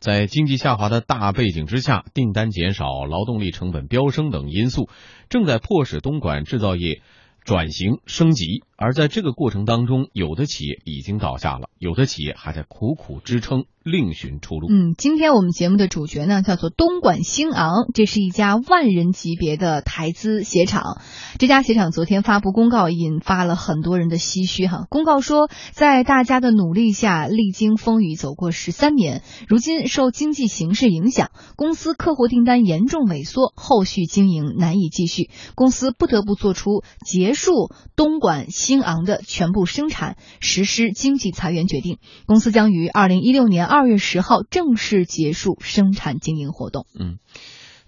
在经济下滑的大背景之下，订单减少、劳动力成本飙升等因素，正在迫使东莞制造业转型升级。而在这个过程当中，有的企业已经倒下了，有的企业还在苦苦支撑，另寻出路。嗯，今天我们节目的主角呢，叫做东莞兴昂，这是一家万人级别的台资鞋厂。这家鞋厂昨天发布公告，引发了很多人的唏嘘哈。公告说，在大家的努力下，历经风雨走过十三年，如今受经济形势影响，公司客户订单严重萎缩，后续经营难以继续，公司不得不做出结束东莞。兴昂的全部生产实施经济裁员决定，公司将于二零一六年二月十号正式结束生产经营活动。嗯，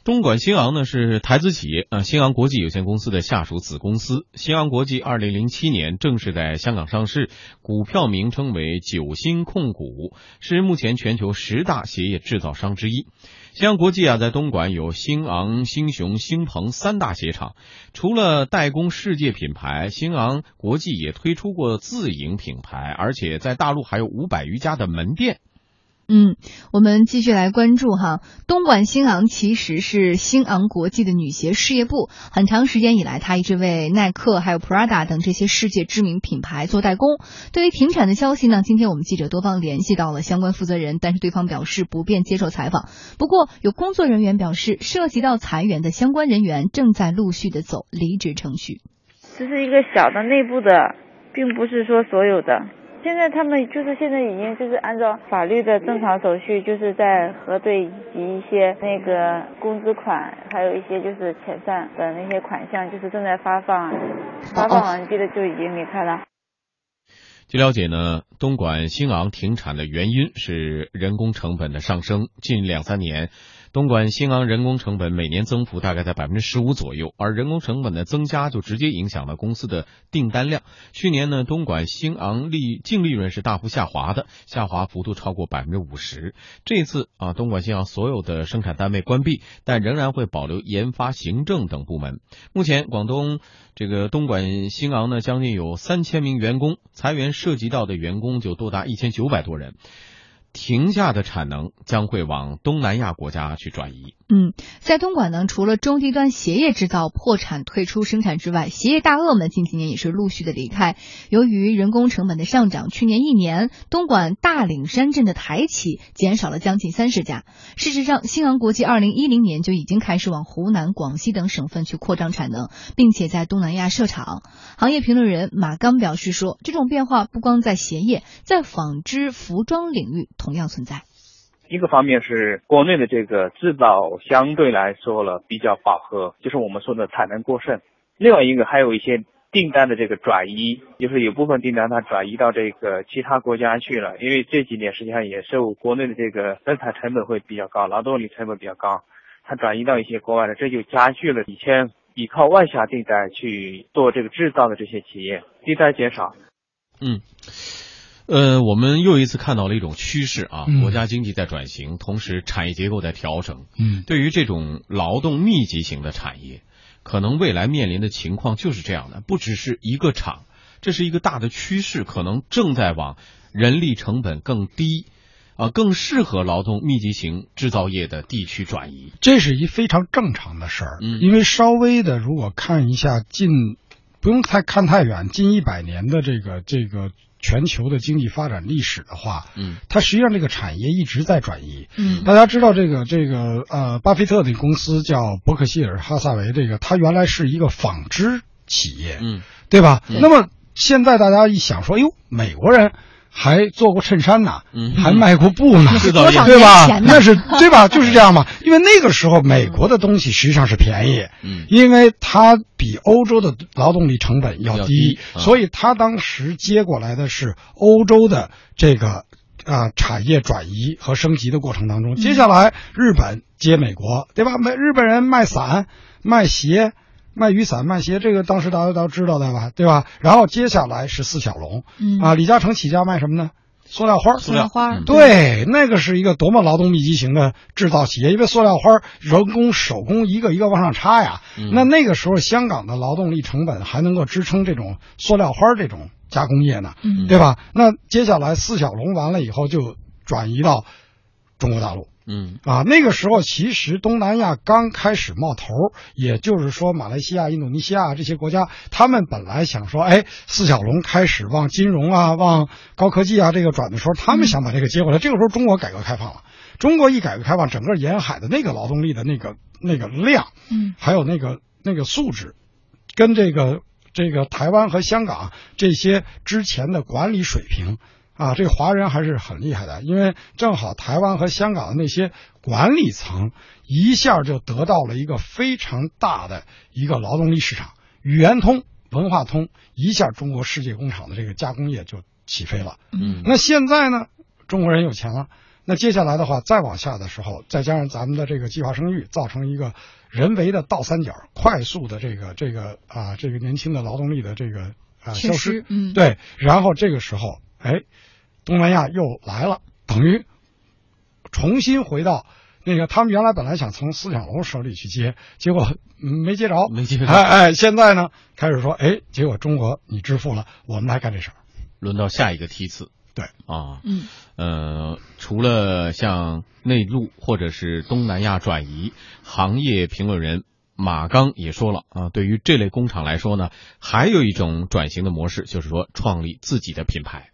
东莞兴昂呢是台资企业啊，兴昂国际有限公司的下属子公司。兴昂国际二零零七年正式在香港上市，股票名称为九星控股，是目前全球十大鞋业制造商之一。新洋国际啊，在东莞有新昂、新雄、新鹏三大鞋厂。除了代工世界品牌，新昂国际也推出过自营品牌，而且在大陆还有五百余家的门店。嗯，我们继续来关注哈，东莞兴昂其实是兴昂国际的女鞋事业部，很长时间以来，它一直为耐克、还有 Prada 等这些世界知名品牌做代工。对于停产的消息呢，今天我们记者多方联系到了相关负责人，但是对方表示不便接受采访。不过有工作人员表示，涉及到裁员的相关人员正在陆续的走离职程序。这是一个小的内部的，并不是说所有的。现在他们就是现在已经就是按照法律的正常手续，就是在核对以及一些那个工资款，还有一些就是遣散的那些款项，就是正在发放，发放完毕的就已经离开了。据了解呢，东莞兴昂停产的原因是人工成本的上升，近两三年。东莞兴昂人工成本每年增幅大概在百分之十五左右，而人工成本的增加就直接影响了公司的订单量。去年呢，东莞兴昂利净利润是大幅下滑的，下滑幅度超过百分之五十。这次啊，东莞兴昂所有的生产单位关闭，但仍然会保留研发、行政等部门。目前，广东这个东莞兴昂呢，将近有三千名员工，裁员涉及到的员工就多达一千九百多人。停下的产能将会往东南亚国家去转移。嗯，在东莞呢，除了中低端鞋业制造破产退出生产之外，鞋业大鳄们近几年也是陆续的离开。由于人工成本的上涨，去年一年，东莞大岭山镇的台企减少了将近三十家。事实上，新昂国际二零一零年就已经开始往湖南、广西等省份去扩张产能，并且在东南亚设厂。行业评论人马刚表示说，这种变化不光在鞋业，在纺织、服装领域。同样存在。一个方面是国内的这个制造相对来说了比较饱和，就是我们说的产能过剩。另外一个还有一些订单的这个转移，就是有部分订单它转移到这个其他国家去了。因为这几年实际上也受国内的这个生产成本会比较高，劳动力成本比较高，它转移到一些国外的，这就加剧了以前依靠外销订单去做这个制造的这些企业订单减少。嗯。呃，我们又一次看到了一种趋势啊，国家经济在转型，同时产业结构在调整。嗯，对于这种劳动密集型的产业，可能未来面临的情况就是这样的，不只是一个厂，这是一个大的趋势，可能正在往人力成本更低，啊，更适合劳动密集型制造业的地区转移。这是一非常正常的事儿，嗯，因为稍微的如果看一下近，不用太看太远，近一百年的这个这个。全球的经济发展历史的话，嗯，它实际上这个产业一直在转移，嗯，大家知道这个这个呃，巴菲特的公司叫伯克希尔哈萨维，这个它原来是一个纺织企业，嗯，对吧？那么现在大家一想说，哟，美国人。还做过衬衫呢，还卖过布呢，对吧？那是对吧？就是这样嘛。因为那个时候美国的东西实际上是便宜，嗯，因为它比欧洲的劳动力成本要低，所以他当时接过来的是欧洲的这个啊产业转移和升级的过程当中。接下来日本接美国，对吧？美日本人卖伞、卖鞋。卖雨伞、卖鞋，这个当时大家都知道的吧，对吧？然后接下来是四小龙，嗯啊，李嘉诚起家卖什么呢？塑料花，塑料花，对，那个是一个多么劳动密集型的制造企业，因为塑料花人工手工一个一个往上插呀。那那个时候香港的劳动力成本还能够支撑这种塑料花这种加工业呢，对吧？那接下来四小龙完了以后就转移到中国大陆。嗯。啊，那个时候其实东南亚刚开始冒头，也就是说马来西亚、印度尼西亚这些国家，他们本来想说，哎，四小龙开始往金融啊、往高科技啊这个转的时候，他们想把这个接过来。这个时候中国改革开放了，中国一改革开放，整个沿海的那个劳动力的那个那个量，嗯。还有那个那个素质，跟这个这个台湾和香港这些之前的管理水平啊，这个华人还是很厉害的，因为正好台湾和香港的那些管理层一下就得到了一个非常大的一个劳动力市场，语言通、文化通，一下中国世界工厂的这个加工业就起飞了。嗯那现在呢，中国人有钱了，那接下来的话，再往下的时候，再加上咱们的这个计划生育，造成一个人为的倒三角，快速的这个这个啊这个年轻的劳动力的这个啊消失，失嗯对，然后这个时候，哎，东南亚又来了，等于重新回到。那个，他们原来本来想从思想楼手里去接，结果、嗯没接着，没接着哎哎，现在呢，开始说，哎，结果中国你支付了，我们来干这事儿。轮到下一个梯次。对啊，嗯呃，除了向内陆或者是东南亚转移，行业评论人马刚也说了啊，对于这类工厂来说呢，还有一种转型的模式，就是说创立自己的品牌。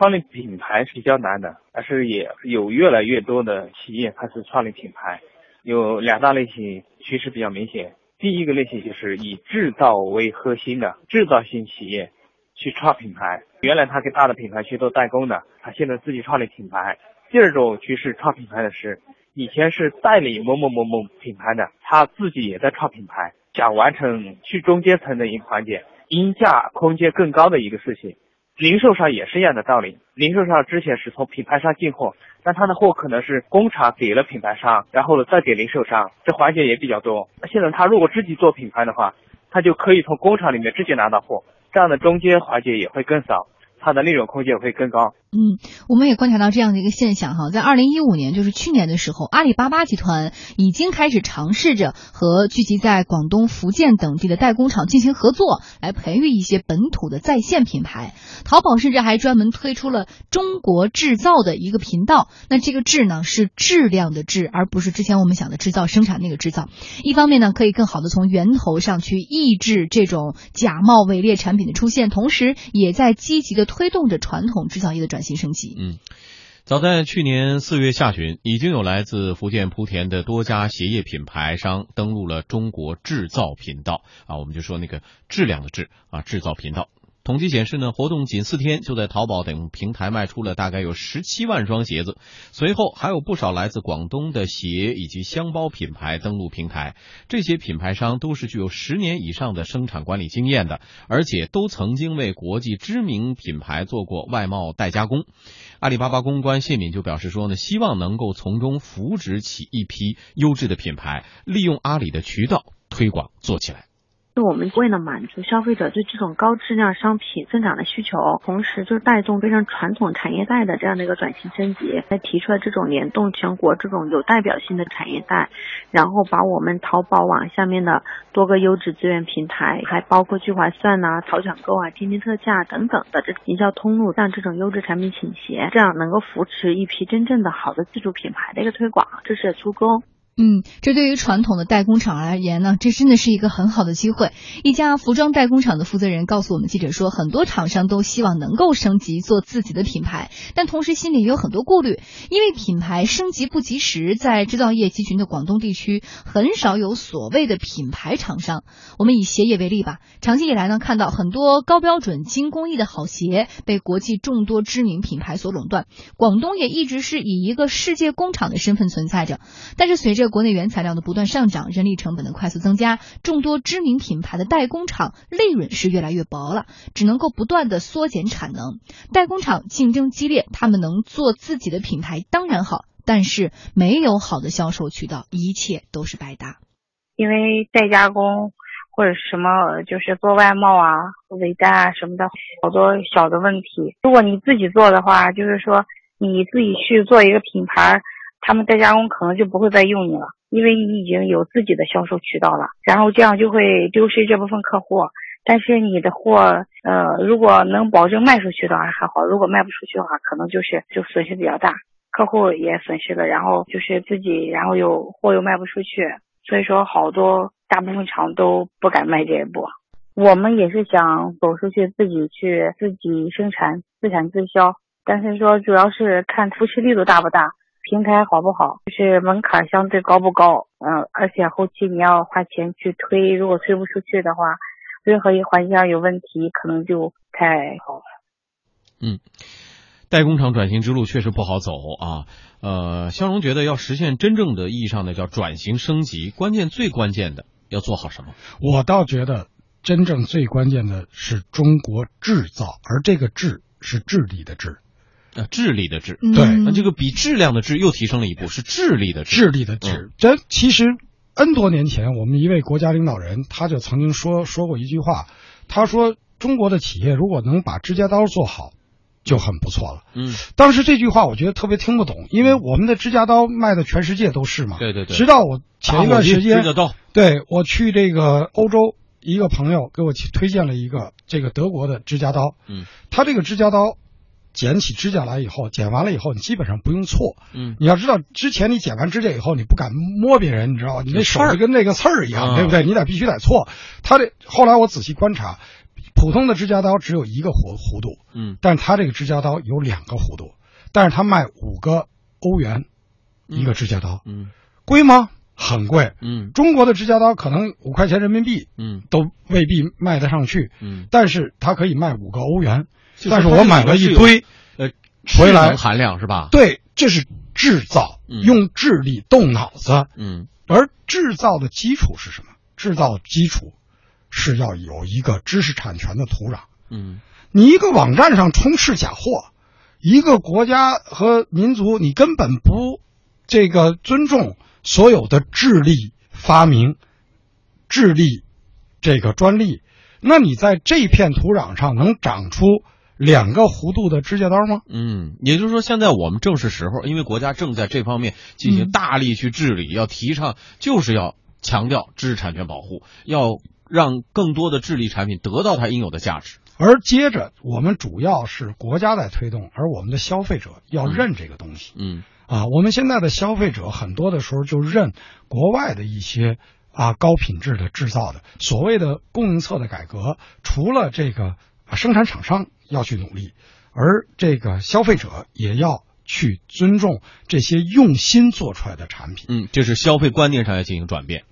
创立品牌是比较难的，但是也有越来越多的企业开始创立品牌，有两大类型趋势比较明显。第一个类型就是以制造为核心的制造型企业去创品牌，原来他给大的品牌去做代工的，他现在自己创立品牌。第二种趋势创品牌的是，以前是代理某某某某品牌的，他自己也在创品牌，想完成去中间层的一个环节，溢价空间更高的一个事情。零售商也是一样的道理，零售商之前是从品牌商进货，但他的货可能是工厂给了品牌商，然后呢再给零售商，这环节也比较多。那现在他如果自己做品牌的话，他就可以从工厂里面直接拿到货，这样的中间环节也会更少，它的利润空间会更高。嗯，我们也观察到这样的一个现象哈，在二零一五年，就是去年的时候，阿里巴巴集团已经开始尝试着和聚集在广东、福建等地的代工厂进行合作，来培育一些本土的在线品牌。淘宝甚至还专门推出了“中国制造”的一个频道。那这个“质”呢，是质量的“质”，而不是之前我们想的制造、生产那个制造。一方面呢，可以更好的从源头上去抑制这种假冒伪劣产品的出现，同时也在积极的推动着传统制造业的转型升级。嗯，早在去年四月下旬，已经有来自福建莆田的多家鞋业品牌商登陆了中国制造频道啊，我们就说那个质量的质啊，制造频道。统计显示呢，活动仅四天就在淘宝等平台卖出了大概有十七万双鞋子。随后还有不少来自广东的鞋以及箱包品牌登陆平台，这些品牌商都是具有十年以上的生产管理经验的，而且都曾经为国际知名品牌做过外贸代加工。阿里巴巴公关谢敏就表示说呢，希望能够从中扶植起一批优质的品牌，利用阿里的渠道推广做起来。就我们为了满足消费者对这种高质量商品增长的需求，同时就带动非常传统产业带的这样的一个转型升级，还提出了这种联动全国这种有代表性的产业带，然后把我们淘宝网下面的多个优质资源平台，还包括聚划算呐、淘抢购啊、天天特价等等的这营销通路，让这种优质产品倾斜，这样能够扶持一批真正的好的自主品牌的一个推广，这是初衷。嗯，这对于传统的代工厂而言呢，这真的是一个很好的机会。一家服装代工厂的负责人告诉我们记者说，很多厂商都希望能够升级做自己的品牌，但同时心里也有很多顾虑，因为品牌升级不及时，在制造业集群的广东地区很少有所谓的品牌厂商。我们以鞋业为例吧，长期以来呢，看到很多高标准、精工艺的好鞋被国际众多知名品牌所垄断，广东也一直是以一个世界工厂的身份存在着。但是随着国内原材料的不断上涨，人力成本的快速增加，众多知名品牌的代工厂利润是越来越薄了，只能够不断的缩减产能。代工厂竞争激烈，他们能做自己的品牌当然好，但是没有好的销售渠道，一切都是白搭。因为代加工或者什么，就是做外贸啊、尾单啊什么的，好多小的问题。如果你自己做的话，就是说你自己去做一个品牌。他们代加工可能就不会再用你了，因为你已经有自己的销售渠道了，然后这样就会丢失这部分客户。但是你的货，呃，如果能保证卖出去的话还好，如果卖不出去的话，可能就是就损失比较大。客户也损失了，然后就是自己，然后又货又卖不出去，所以说好多大部分厂都不敢迈这一步。我们也是想走出去，自己去自己生产，自产自销，但是说主要是看扶持力度大不大，平台好不好，就是门槛相对高不高。嗯，而且后期你要花钱去推，如果推不出去的话，任何一环节上有问题，可能就太好了。嗯。代工厂转型之路确实不好走啊，呃，肖荣觉得要实现真正的意义上的叫转型升级，关键最关键的要做好什么？我倒觉得真正最关键的是中国制造，而这个智是智力的智，啊，智力的智，对，那这个比质量的质又提升了一步，是智力的智力的智。这其实 N 多年前，我们一位国家领导人他就曾经说说过一句话，他说中国的企业如果能把指甲刀做好。就很不错了。嗯，当时这句话我觉得特别听不懂，因为我们的指甲刀卖的全世界都是嘛。对对对。直到我前一段时间。对我去这个欧洲，一个朋友给我推荐了一个这个德国的指甲刀。嗯。他这个指甲刀，剪起指甲来以后，剪完了以后，你基本上不用错。嗯。你要知道，之前你剪完指甲以后，你不敢摸别人，你知道吧？你那手就跟那个刺儿一样，对不对？你得必须得错。他这后来我仔细观察。普通的指甲刀只有一个弧弧度，嗯，但是它这个指甲刀有两个弧度，但是他卖五个欧元一个指甲刀，嗯，贵吗？很贵，嗯，中国的指甲刀可能五块钱人民币，嗯，都未必卖得上去，嗯，但是它可以卖五个欧元，但是我买了一堆，呃，回来含量是吧？对，这是制造，用智力动脑子，嗯，而制造的基础是什么？制造基础。是要有一个知识产权的土壤。嗯，你一个网站上充斥假货，一个国家和民族你根本不这个尊重所有的智力发明、智力这个专利，那你在这片土壤上能长出两个弧度的指甲刀吗？嗯，也就是说，现在我们正是时候，因为国家正在这方面进行大力去治理，要提倡就是要强调知识产权保护，要。让更多的智力产品得到它应有的价值，而接着我们主要是国家在推动，而我们的消费者要认这个东西。嗯，啊，我们现在的消费者很多的时候就认国外的一些啊高品质的制造的所谓的供应侧的改革，除了这个生产厂商要去努力，而这个消费者也要去尊重这些用心做出来的产品。嗯，这是消费观念上要进行转变。